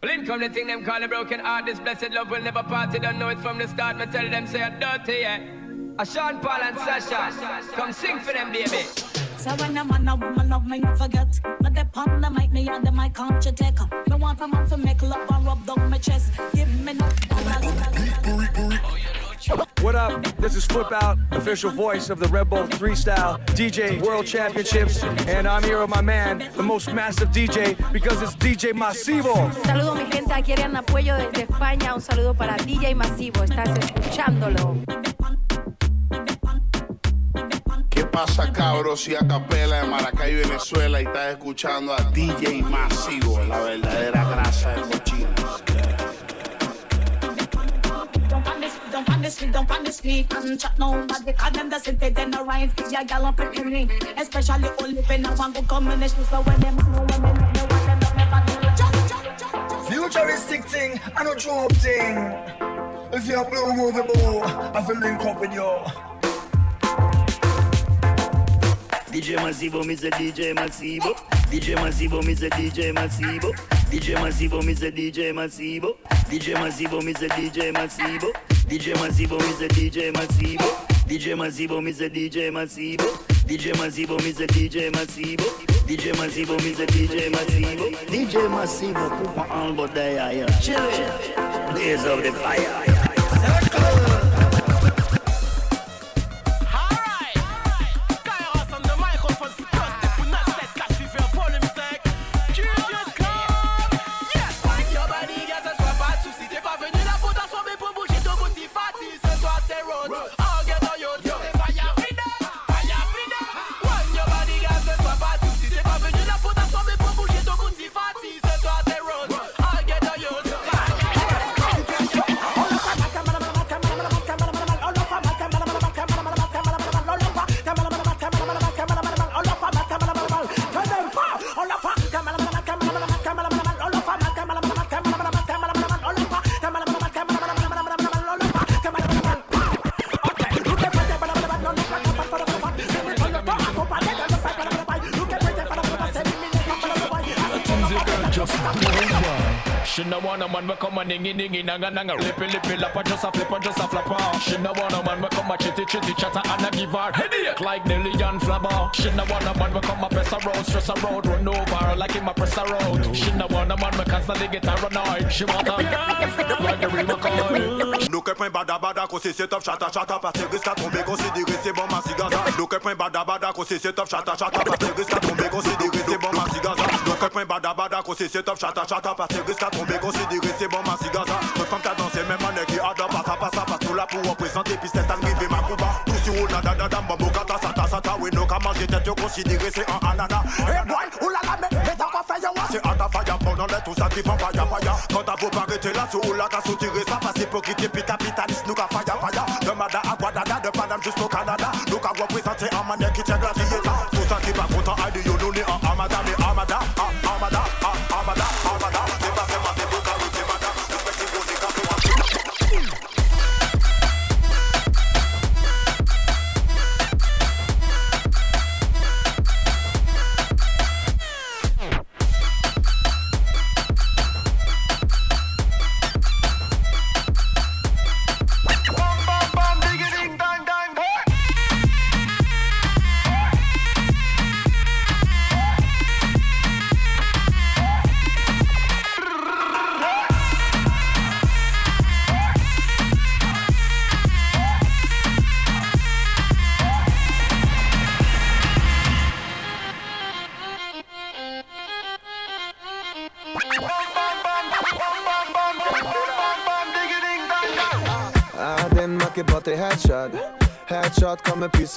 Blink come the thing them call a broken heart. This blessed love will never part. You don't know it from the start. Me tell them say I'm dirty, yeah. A Sean Paul and Sasha, come sing for them, baby. So when a man a woman love me, you forget. But the pun the mic, me and the mic can't you take up. Me want a man to make love and rub down my chest. Give me no What up? This is Flip Out, official voice of the Red Bull 3 Style DJ World Championships, and I'm here with my man, the most massive DJ, because it's DJ Masivo. Saludo mi gente, aquí Ariana Apoyo desde España. Un saludo para DJ Masivo. Estás escuchándolo. ¿Qué pasa, cabros? Y a capela de Maracay, Venezuela, y estás escuchando a DJ Masivo, la verdadera grasa de cochinos. Sit down on the street, down on the street And chat now, but they call them the city, they no right Yeah, y'all on pretty ring Especially the living, I want to come in the shoes So when them know, when they know, when they know, never do Futuristic thing, I no drop thing. If you're blue, move the ball I feel link up with you DJ Masivo, me say DJ Masivo. DJ Masivo, me say DJ Masivo. DJ Masivo, me say DJ Masivo. DJ Masivo, me say DJ Masivo. DJ Masivo, me say DJ Masivo. DJ Masivo, me say DJ Masivo. DJ Masivo, me say DJ Masivo. DJ Masivo, me say DJ Masivo. DJ Masivo, but there, yeah. Chillin'. Days of the fire. Man we come ningy ningy nanga nanga. Lippy lippy lapper just a flipper just a flapper ah. She no want a man we come a chitty chitty chatter and a give her headache. Like Nelly and Flabber She no want a man we come a press a road stress a road run over like him a press a road. She no want a man we constantly get her annoyed She want a yes like the real McCoy Nous que point bada qu'on c'est top chata chata parce que risque à tomber considéré c'est bon ma cigaza. Nous que point bada bada qu'on c'est top chata chata parce que risque à tomber considéré c'est bon ma cigaza. Nous que point bada bada qu'on c'est top chata chata parce que risque à tomber considéré c'est bon ma cigaza. Notre femme qui dansé même année qui a dans passa passa passe tout là pour représenter puis c'est arrivé ma couba. Tout sur haut nada nada mambo kata sata sata oui nous qu'à manger tête yo considéré c'est un anana. Hey boy oulala mais ça va faire yo C'est à ta faya pendant les tout ça qui font faya faya Quand Vou pa rete la sou ou la ka sou tire sa Pas hipokrite pita. kapitalist nou ka faya faya De mada a Guadada, de Panam justo Kanada Nou ka reprezente an manye ki tjen gladiye ta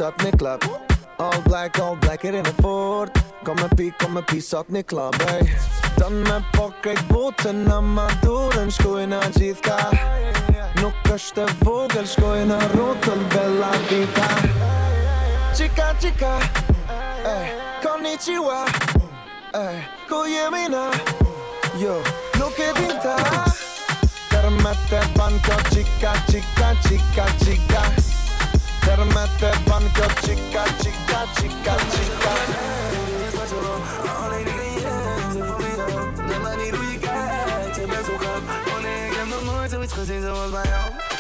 up in de club. All black, all black it in the voort. Kom mijn piek, kom mijn piece op in de club, ey. Dan mijn pocketboten aan mijn doelen, schoen naar Jitka. Nukkers de vogel, schoen naar rotel, bella vita. Chica, chica, ey. Konnichiwa, eh, ey. Koyemina, yo. Look at it, Permette banco, chica, chica, chica, chica. Termette banka chica, chica, chica, chica Gezien zoals bij jou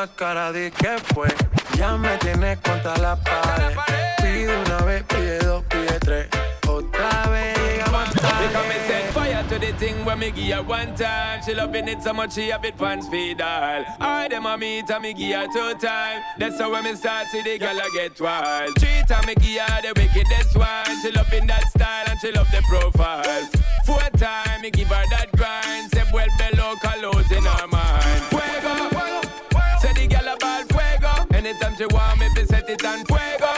más cara de que fue. Ya me tienes contra la pared. Pide una vez, pide dos, pide tres. Otra vez llegamos Because me tarde. set fire to the thing when me give her one time. She loving it so much she a bit pants feed all. I them a meet and me give her two time. That's how when me start see the girl a get wild. Three time me give her the wickedest one. She loving that style and she love the profile. Four time me give her that grind. Say well below colors in her mind. Anytime she want me, fi set it on fuego.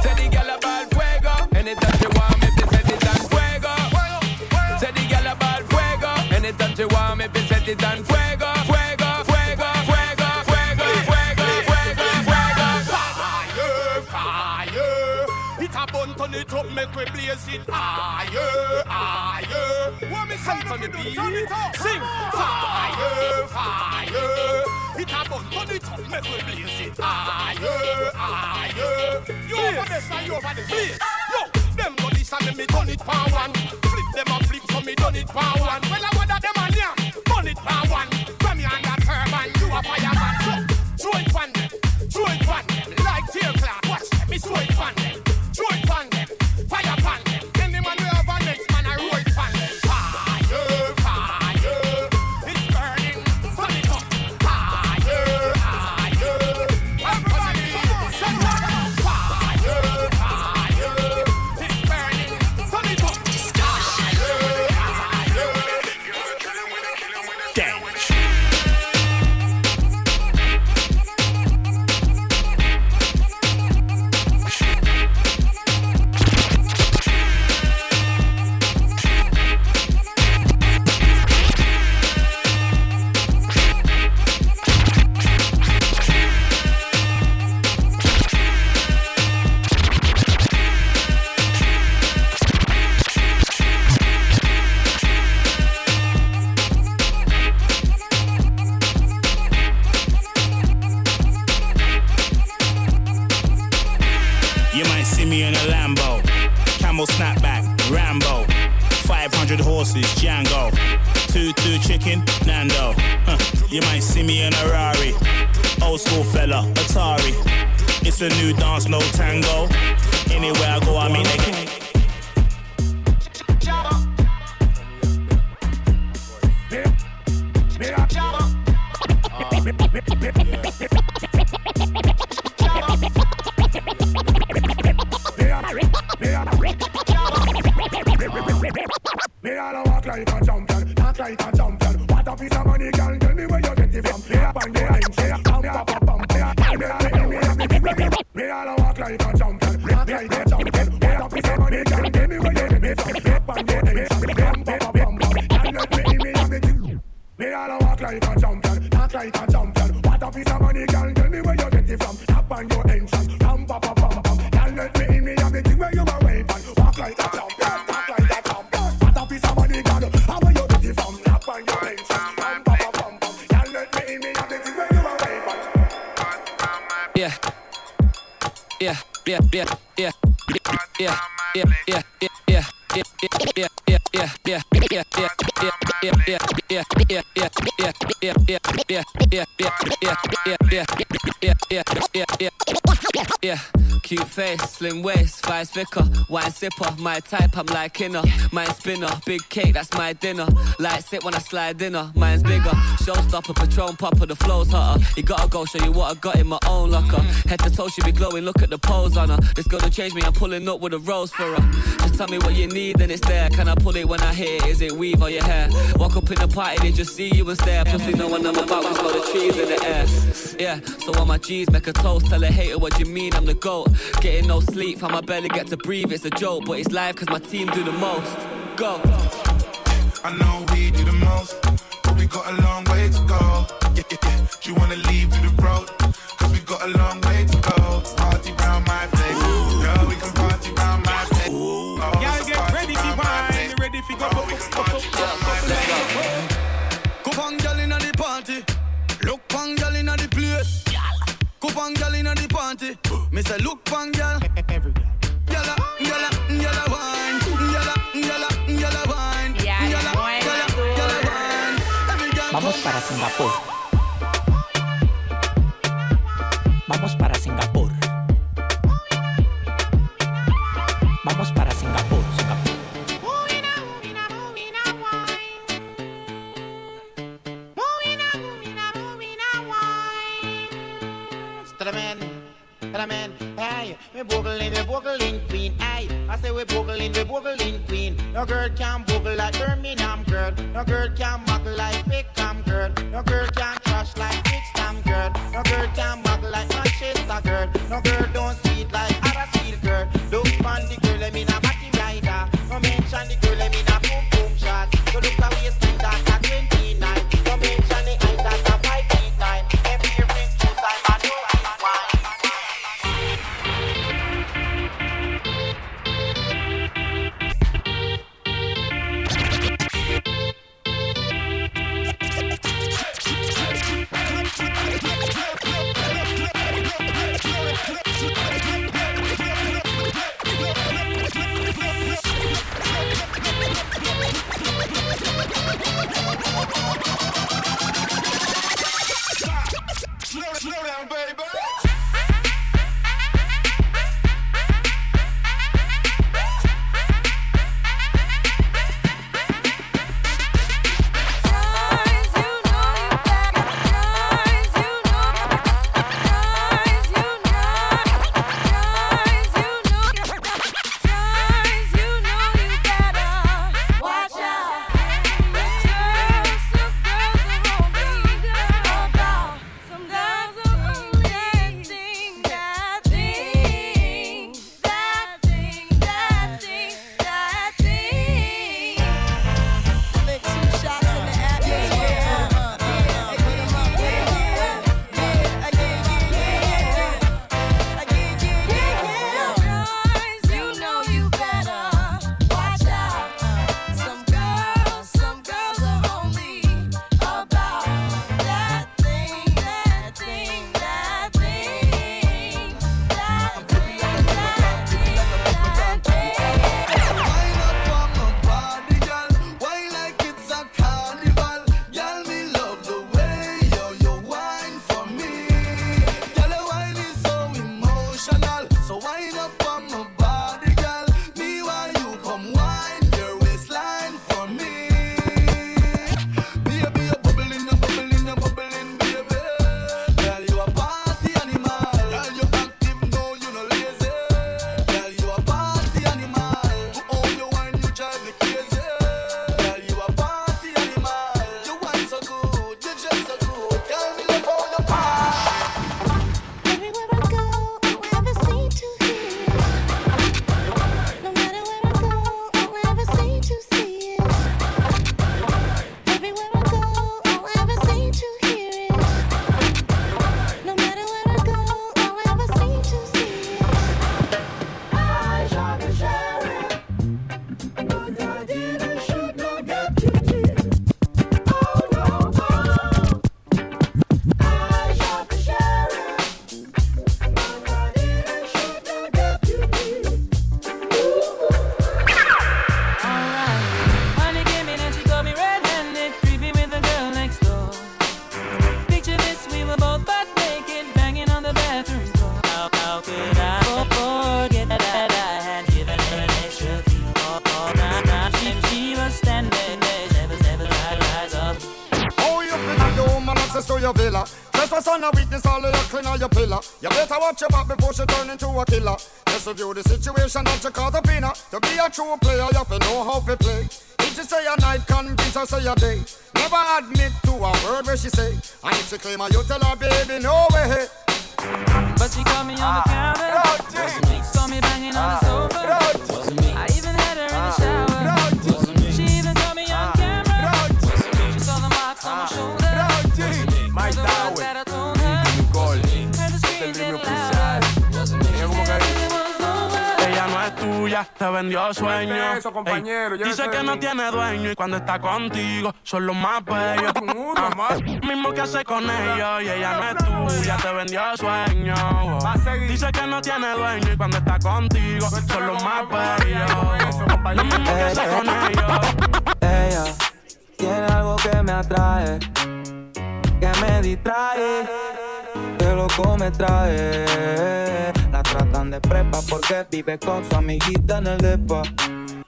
Say the girl a ball fuego. Anytime she want me, fi set it on fuego. Say the girl a ball fuego. Anytime she want me, fi set it on fuego. Fuego, fuego, fuego, fuego, fuego, fuego. Fire, fire. It a bun turn it up, make we blaze it higher, higher. What on the beat? Sing fire, fire. It a bun turn it up, make we blaze it higher, higher. You over this and you over this. Please, yo, them do this and me turn it power one. Flip them a flip so me done it power one. Well I wonder them a yam, burn it power one. From me under turban, you a fireman. Yeah, yeah, yeah. Yeah, yeah, yeah, yeah, yeah. Yeah, yeah, yeah, yeah, yeah, yeah, yeah, yeah, yeah. Cute face, slim waist, vice vicar, wine sipper, my type, I'm like inner. Mine spinner, big cake, that's my dinner. Light sit when I slide dinner, mine's bigger. Showstopper, Patron popper, the flow's hotter. You gotta go show you what I got in my own locker. Head to toe, she be glowing, look at the pose on her. This to change me, I'm pulling up with a rose for her. Just tell me what you need, then it's there. Can I pull it when I hear it? Is it weave or your hair? Walk up in the party, they just see you and stare. Plus, they know when I'm about, cause got the trees in the air. Yeah, so on my G's, make a toast. Tell a hater what you mean, I'm the GOAT. Getting no sleep, how my belly get to breathe, it's a joke. But it's live cause my team do the most. Go. I know we do the most, but we got a long way to go. Yeah, yeah, yeah. Do you wanna leave to the road? Cause we got a long way to go. Party round my place. Girl, we can party round my place. Oh, Y'all get ready for wine, ready for go. go, go, go, go. Go on, girl inna the party. Look on, girl inna the place. Go on, girl inna the party. Me say, look on, girl. Para Singapur. Vamos para Singapur. Vamos para Singapur. Singapur. Hey, we boogling, we boogling queen. I say we boogling, we boogling queen. No girl can boogle like Birmingham girl. No girl can muggle like Peckham girl. No girl can crush like Brixton girl. No girl can muggle like Manchester girl. No girl don't see it like Huddersfield girl. Look on the girl, I mean a batty rider. No mention the girl, I mean a boom boom shot. So look how waistline that's a witness, all your clean pillar. You better watch your back before she turn into a killer. Just review the situation that you call the pinner. To be a true player, you have to know how to play. If she say a night, convince her say a day. Never admit to a word where she say. And if she claim her, you tell her, baby, no way. But she caught me on the ah. counter. Oh, saw me banging on the sofa. Tuya, te vendió sueño. Llévate eso, compañero, Ey, llévate dice que no tiene dueño y cuando está contigo son los más bellos. Ah, mismo que hace con ellos y ella no es tuya, te vendió sueño. Dice que no tiene dueño y cuando está contigo son los más bellos. Lo mismo que hace con ellos. Ella tiene algo que me atrae, que me distrae, que loco me trae. Tratan de prepa porque vive con su amiguita en el depa.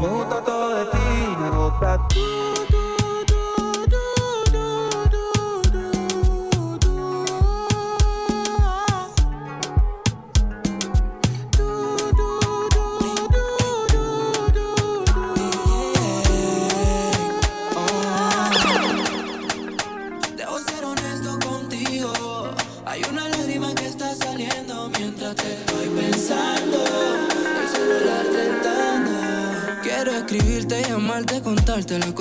Me gusta todo de ti, me gusta tú.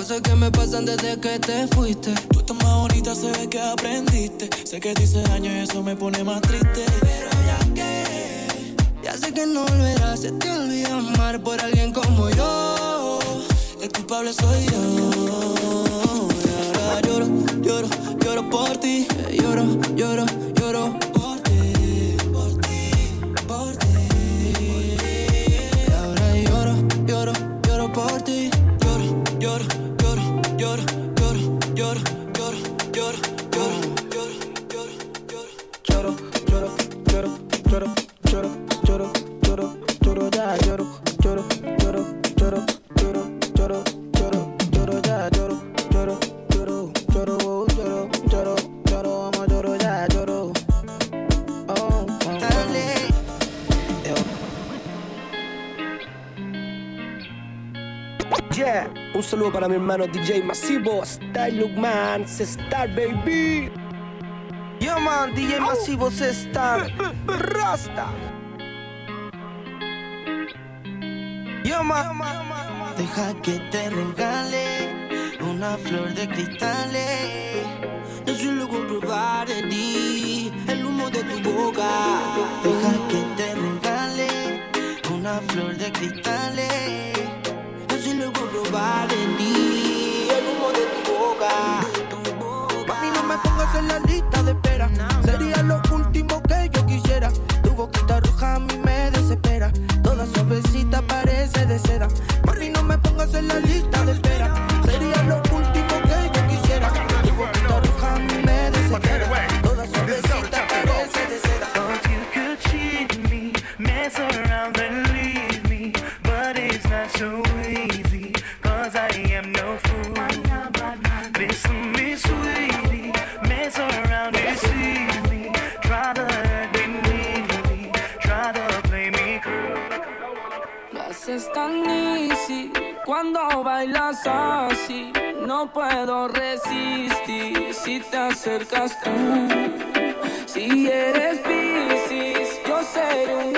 Cosas que me pasan desde que te fuiste. Tú estás más bonita, se ve que aprendiste. Sé que te hice daño y eso me pone más triste. Pero ya que, ya sé que no volverás, se te olvida amar por alguien como yo. El culpable soy yo. Ahora lloro, lloro, lloro por ti. Lloro, lloro, lloro hermano DJ Masivo, Style Lookman, Star Baby. Yo man, DJ Masivo se está Rasta. Yo man, Deja que te regale una flor de cristales. Yo soy loco probar de ti, el humo de tu boca. Deja que te regale una flor de cristales. Yo soy loco probar de ti, en la lista de espera. Sería lo último que yo quisiera. Tu boquita roja a mí me desespera. Toda suavecita parece de seda. Mami, no me pongas en la lista puedo resistir si te acercas tú. Si eres Piscis, yo seré un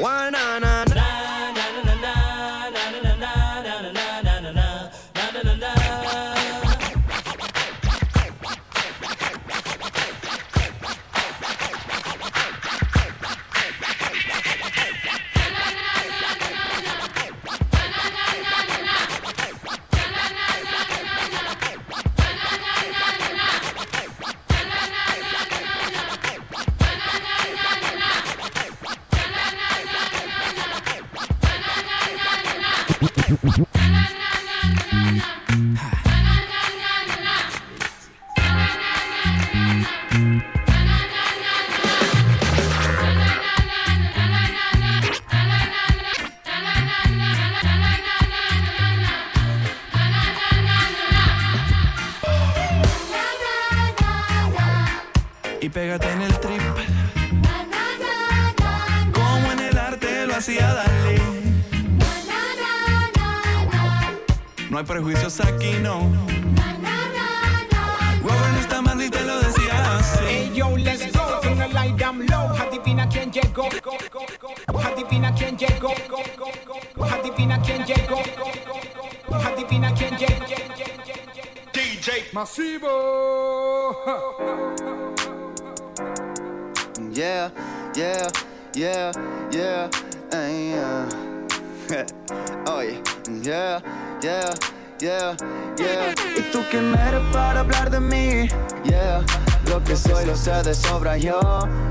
Why na na na? Masivo. Yeah, yeah, yeah, yeah, eh, yeah. Oye, yeah, yeah, yeah, yeah. ¿Y tú quién eres para hablar de mí? Yeah. Lo que soy lo sé de sobra yo.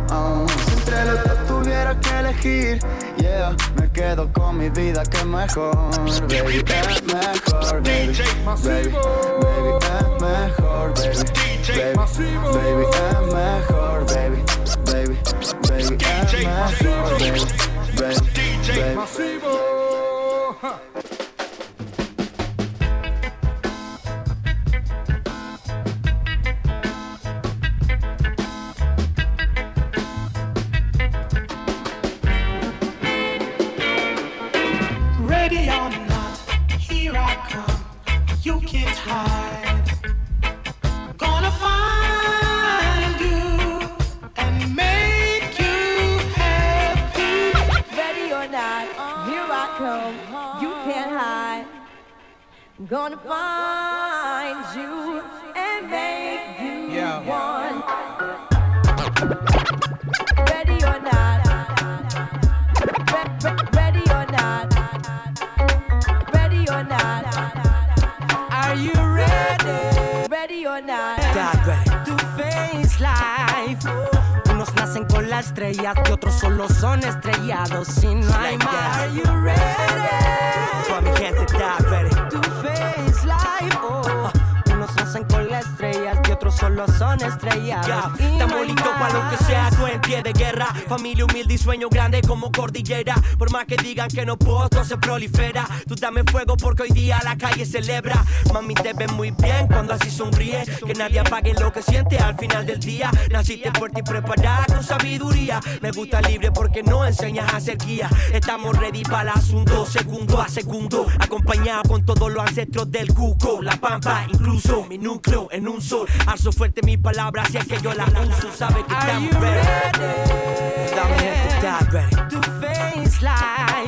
Uh. Si entre los dos tuviera que elegir, yeah, me quedo con mi vida que mejor, baby, mejor, baby, baby, baby. que no puedo, se prolifera. Tú dame fuego porque hoy día la calle celebra. Mami, te ves muy bien cuando así sonríes. Que nadie apague lo que siente al final del día. Naciste fuerte y preparada con sabiduría. Me gusta libre porque no enseñas a ser guía. Estamos ready para el asunto, segundo a segundo. Acompañado con todos los ancestros del cuco. La pampa, incluso mi núcleo en un sol. Arzo fuerte mis palabras, si es que yo las uso. Sabe que estamos ready. Dame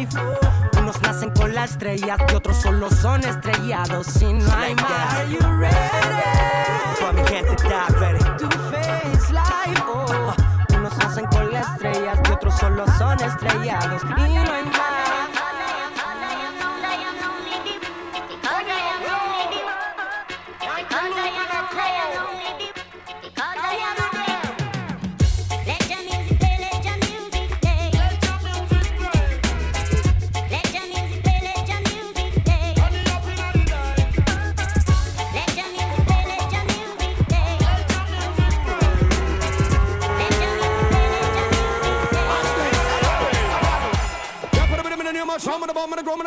life. Unos nacen con la estrella y otros solo son estrellados. Si no hay más. Are you ready? Mi gente está ready. To face life. Oh. Unos nacen con la estrella y otros solo son estrellados. Y no hay más.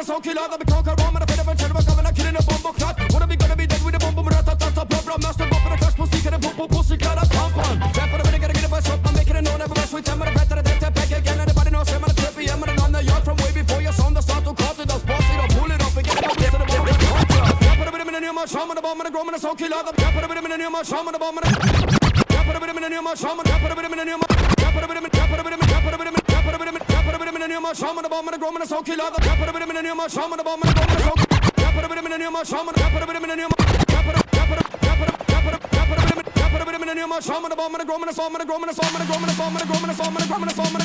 a soul killer that be conquer bomb and a fed up and chill I'm killing a bomb clot. Wanna be gonna be dead with a bomb boom rata tata problem master bomb and a crash pussy can a pop pop pussy can a pump on. Rap on a minute gotta get a bus up I'm making a known never mess with them and a better attack that back again and everybody knows I'm a trippy I'm on the yard from way before your son the start to cut it up boss it up pull it up and get it up instead of bomb and pump on. Rap on a minute and a much I'm on the bomb and a grow and a soul killer that on a minute and a much I'm on the bomb and a rap on a minute and a much I'm on the bomb and a my shaman, the bomb, and the grom, and the soul killer. The rapper, the rhythm, and the new my shaman, the bomb, and the grom, and the soul killer. Rapper, the rhythm, and the new my shaman, rapper, the rhythm, and the new my rapper, rapper, rapper, rapper, rapper, rapper, rapper, the rhythm, and the new my shaman, the bomb, and the grom, and the soul, and the grom, and the soul, and the grom, and the soul,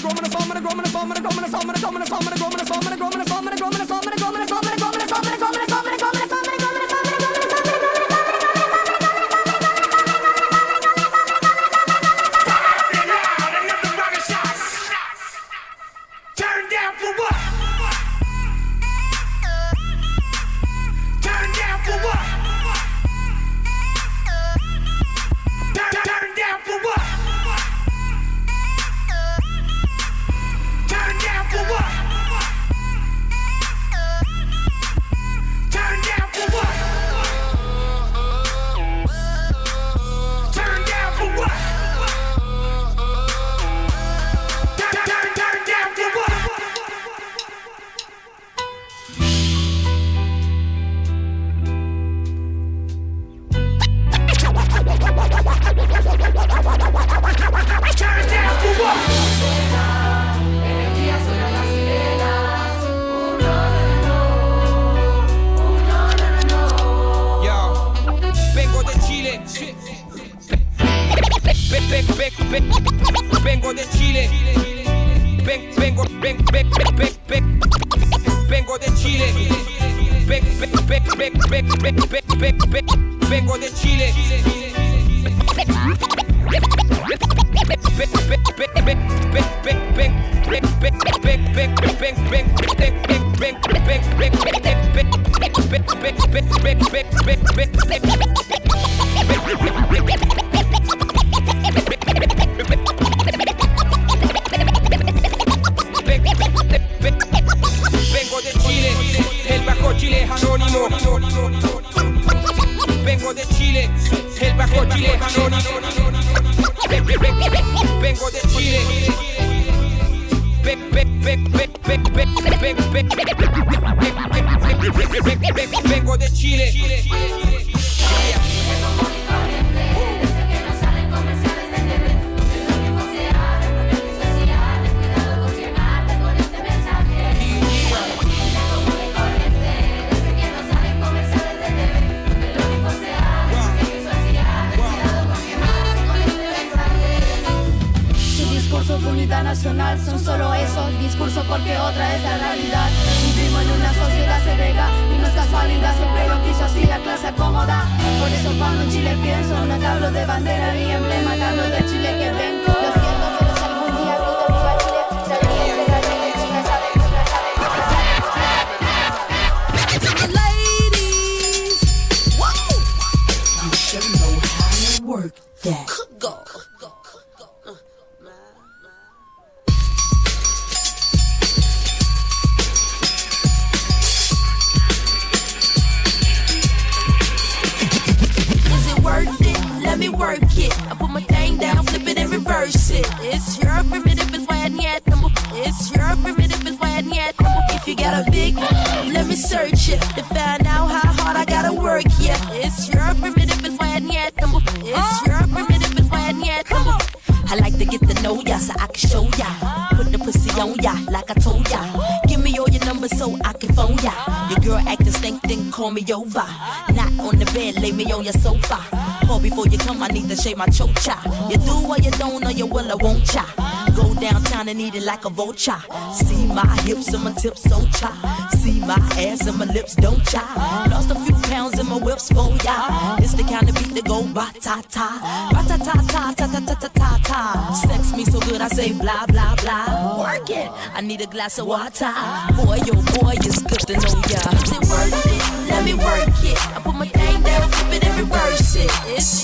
and eat it like a vulture. See my hips and my tips so cha. See my ass and my lips don't cha. Lost a few pounds in my whips for ya. It's the kind of beat that go ba ta ta, ba ta ta ta ta ta ta ta ta ta. Sex me so good I say blah blah blah. Work it. I need a glass of water. Boy, yo boy, it's good to know ya. Is it worth it? Let me work it. I put my thing down, flip it and reverse it. It's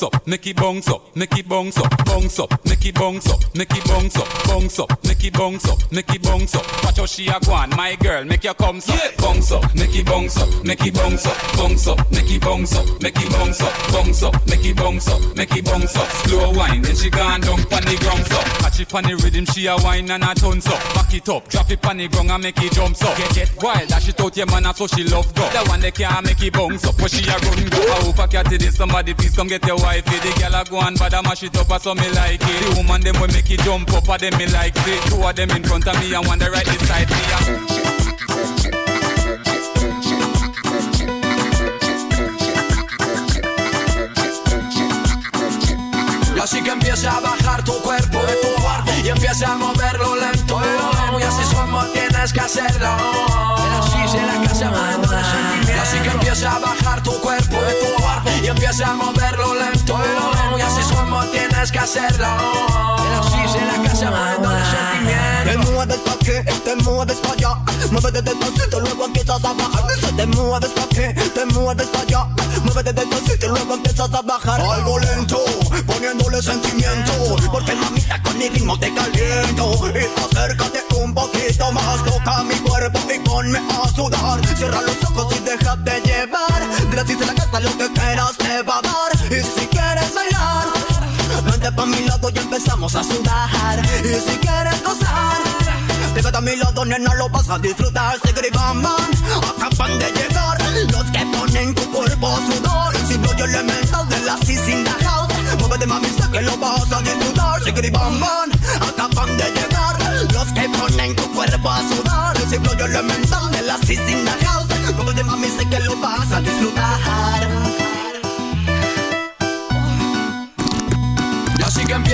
Bounce up, make it bounce up, make it bounce up, bounce up, make it bounce up, make it bounce up, bounce up, make it bounce up, make it bounce up. Watch how she a go on, my girl, make your come up. Bounce up, make it bounce up, make it bounce up, bounce up, make it bounce up, make it bounce up, bounce up, make it bounce up, make it bounce up. Slow wine, then she gone down pon the ground so. Catch it pon the rhythm, she a wine and a tons up. Back it up, drop it pon the ground and make it jump up. Get get wild, dash it out your man, so she love go. The one that can't make it bounce up, but she a run go. I hope I catch it, somebody please come get your wifey. The girl a go and bad a mash it up, so me like it. The woman them will make it jump up, a them me like it. Two of them in front of me and one the right beside me. a- Y así que empieza a bajar tu cuerpo de tu barco y empieza a moverlo lento. Y así es como tienes que hacerlo. Así se la así que empieza a bajar tu cuerpo de tu barco y empieza a moverlo lento. Y así es como tienes que hacerlo. Así se la casa mandando los sentimientos. Te mueves pa' qué, te mueves pa' allá. Muévete despacito, luego empiezas a bajar. Te mueves pa' qué, te mueves pa' allá. Muévete despacito, luego empiezas a bajar. Algo lento, poniéndole sentimiento. Porque mamita con mi ritmo te caliento. Y acércate un poquito más. Toca mi cuerpo y ponme a sudar. Cierra los ojos y déjate llevar. Gracias a la casa lo que quieras te va a dar pa' mi lado y empezamos a sudar. Y si quieres gozar Pégate a mi lado, nena, lo vas a disfrutar. Sigrid Bam Bam, acaban de llegar Los que ponen tu cuerpo a sudar Y si no, yo elemental de la in the house Muévete, mami, sé que lo vas a disfrutar. Bam bam acaban de llegar los que ponen tu cuerpo a sudar ese rollo elemental de la in the house de mami sé que lo vas a disfrutar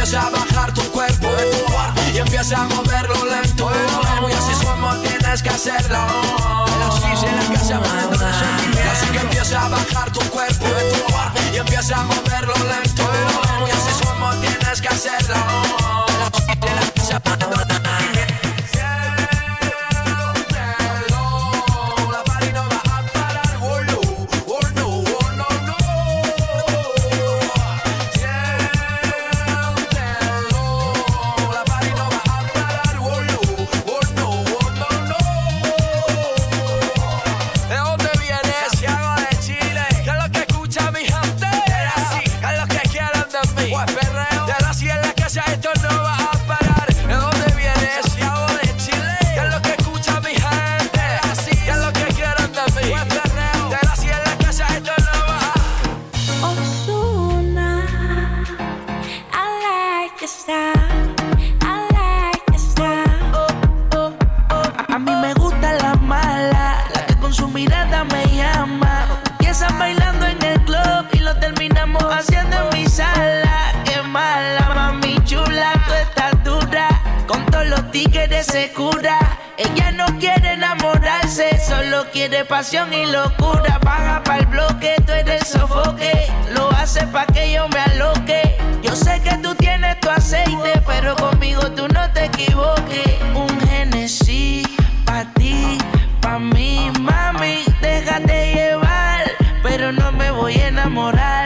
empieza a bajar tu cuerpo y empieza a moverlo lento. Y así es como tienes que hacerlo. Así que empieza a bajar tu cuerpo y empieza a moverlo lento. Y así es como tienes que hacerlo. Ella no quiere enamorarse, solo quiere pasión y locura. Baja pa'l bloque, tú eres sofoque. Lo hace pa' que yo me aloque. Yo sé que tú tienes tu aceite, pero conmigo tú no te equivoques. Un Genesis pa' ti, pa' mí, mami. Déjate llevar, pero no me voy a enamorar,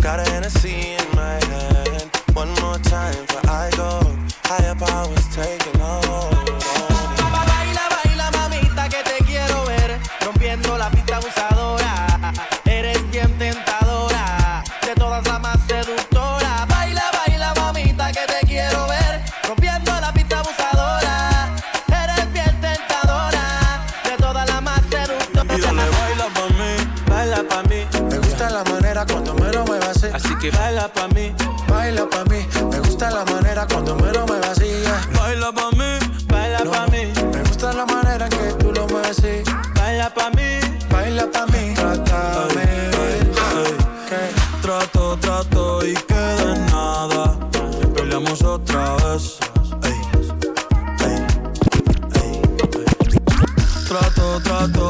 Got a Hennessy in my hand. One more time before I go. Higher powers taking a que baila pa' mí, baila pa' mí. Me gusta la manera cuando me lo muevas así. yeah. Baila pa' mí, baila pa' mí. Me gusta la manera en que tú lo mueves así. Baila pa' mí, baila pa' mí. Trátame, Trato, trato y queda en nada. Peleamos otra vez. Trato, trato,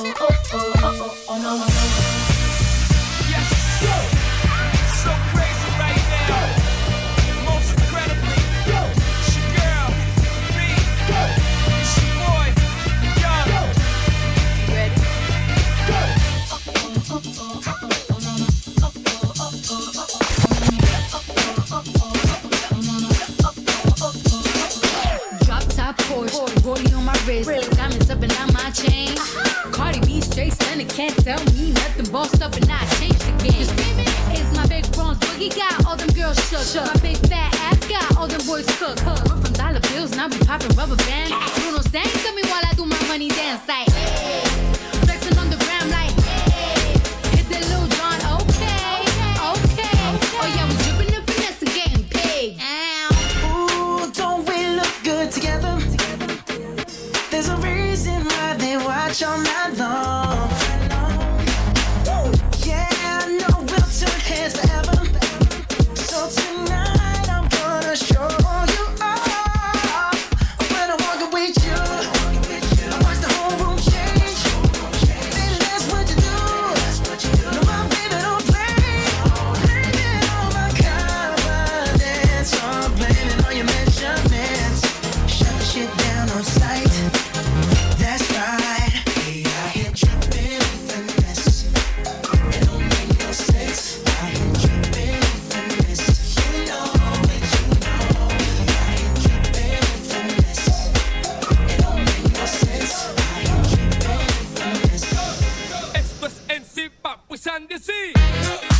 sand the sea.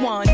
One?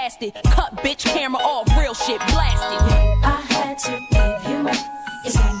cast it. Cut bitch camera off, real shit blasted. I had to you.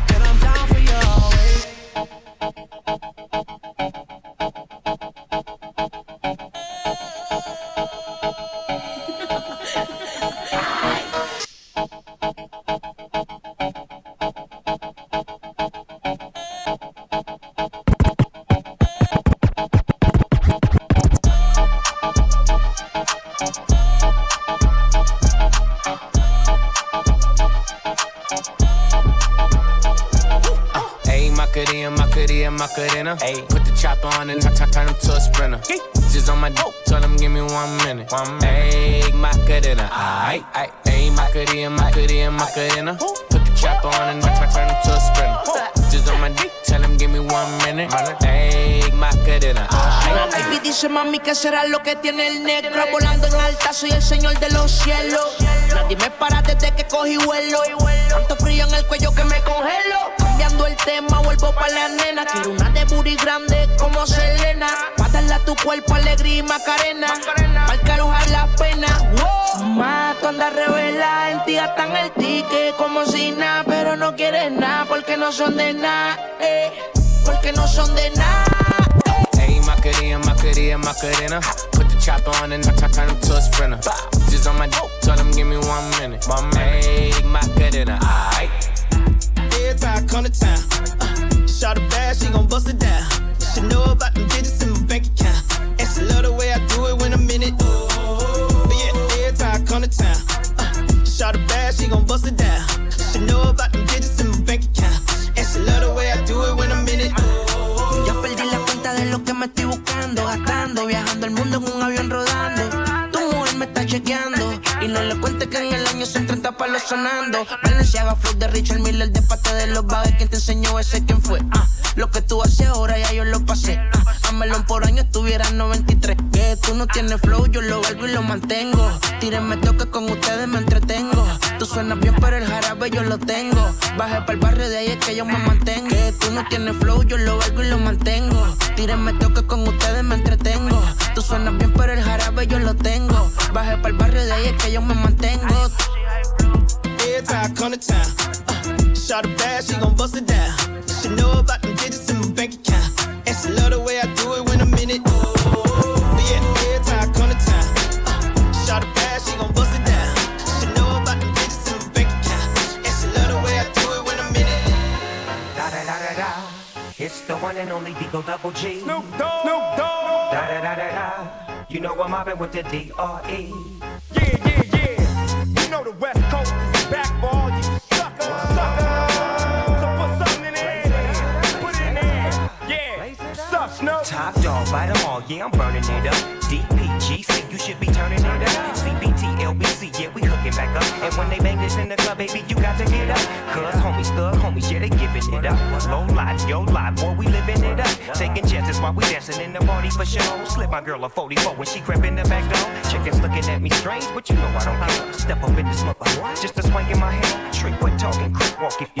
Aight, aight. Ayy, Macarena, Macarena, Macarena. Put the chopper on and I turn him to a sprinter. Just on my dick, tell him give me one minute. Ayy, Macarena. Baby dice mami que será lo que tiene el negro Volando en alta, soy el señor de los cielos Nadie me para desde que cogí vuelo Tanto frío en el cuello que me congelo Cambiando el tema, vuelvo pa' la nena Quiero una de booty grande como Selena Pa' darle a tu cuerpo alegría y macarena Para que alojar la pena Más tú andas revela, en ti gastan el ticket como si nada Pero no quieres nada porque no son de nada eh, Porque no son de nada Ayy, Macarena, Macarena, Macarena. Put the chopper on and I turn him to a sprinter. Just on my dope, tell him give me one minute. My Ayy, Macarena. Aight. Every time I come to town, uh, shot a bad, she gon' bust it down. She know about them digits in my bank account. Town, uh, shot a bad, she gon' bust it down. Son 30 palos sonando. Valenciaga, flow de Richard Miller, de parte de los bagues. ¿Quién te enseñó ese? ¿Quién fue? Ah, lo que tú haces ahora ya yo lo pasé. Ah, a melón por año estuviera en 93. Que tú no tienes flow, yo lo valgo y lo mantengo. Tírenme toque con ustedes, me entretengo. Tú suenas bien, pero el jarabe yo lo tengo. Bajé para el barrio de ahí es que yo me mantengo. Que tú no tienes flow, yo lo valgo y lo mantengo. Tírenme toque con ustedes, me entretengo. Tú suenas bien, pero el jarabe yo lo tengo. Bajé para el barrio de ahí es que yo me mantengo. Every time I come to town, uh, shot a bad, she gon' bust it down. She know about them digits in my bank account. And she love the way I do it when I'm in it. But yeah, every time I come to town, uh, shot a bad, she gon' bust it down. She know about them digits in my bank account. And she love the way I do it when I'm in it. Da da da da da. It's the one and only D O Double G. Snoop Dogg. Snoop Dogg. Da da da da da. You know I'm mobbing with the D R E. Yeah, yeah, yeah. You know the West Coast you. Suck. Top dog, bite them all, yeah, I'm burning it up. DPGC, you should be turning it up. CPT, LBC, yeah, we hooking back up. And when they bang this in the club, baby, you got to get up. Cause homies, thug homies, yeah, they giving it up. Low life, yo life, boy, we living it up. Taking chances while we dancing in the party for show. Slip my girl a 44 when she crept in the back door. Strange, but you know I don't care. Step up in this mother, just a swing in my hand. Trick, quit talking, quick walk if you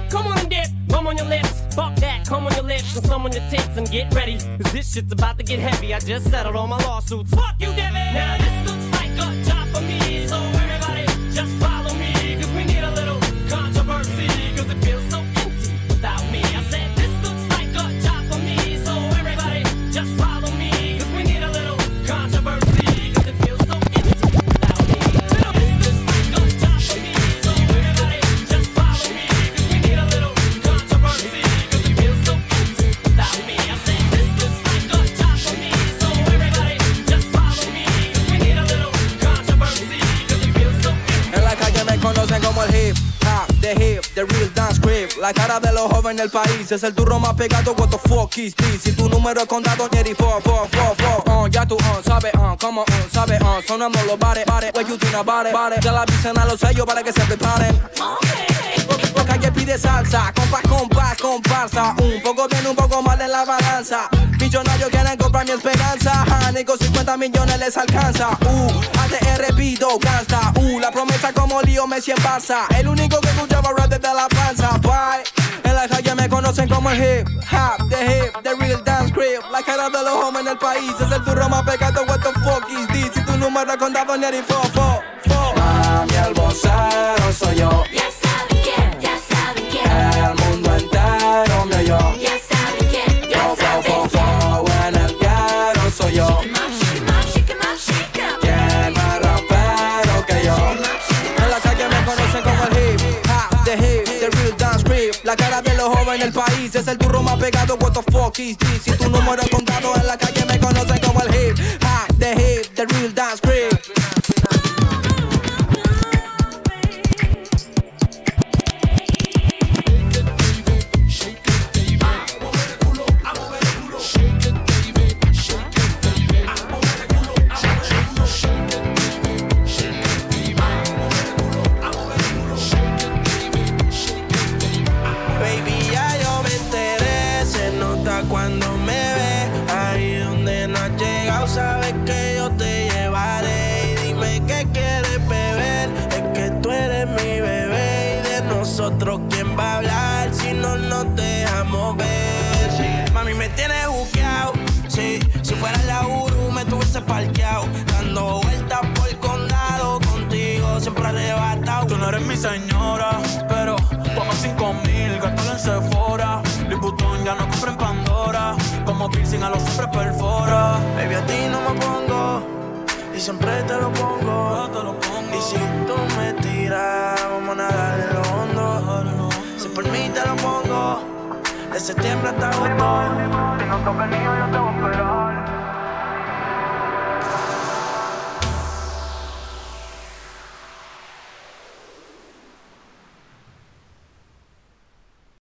come on and dip, come on your lips, fuck that, come on your lips, and some on your tits, and get ready. Cause this shit's about to get heavy. I just settled all my lawsuits. Fuck you, Debbie! Now this looks like a job La cara de los jóvenes del país es el turro más pegado. What the fuck is this? Si tu número es condado, Jerry, fuck, fuck, fuck, fuck. Uh, ya tú, uh, sabes, uh, como, uh, sabes, uh, sonando los bares, bares. What you about it, bares. Ya la avisen a los sellos para que se preparen. La calle pide salsa, compás, compás, comparsa. Un poco bien, un poco mal en la balanza. Millonarios quieren comprar mi esperanza. Honey, con 50 millones les alcanza. Uh, ATR pido, gasta. Uh, la promesa como Lío Messi en Barça. El único que escuchaba rap desde la panza. En la calle me conocen como el hip hop, the hip, the real dance crib. La cara de los hombres en el país es el turro más pecado. What the fuck is this? Si tu número es condado, ni fo, fo, fo. Mami, el vocero soy yo. Pegado. What the fuck is this? Si número es contado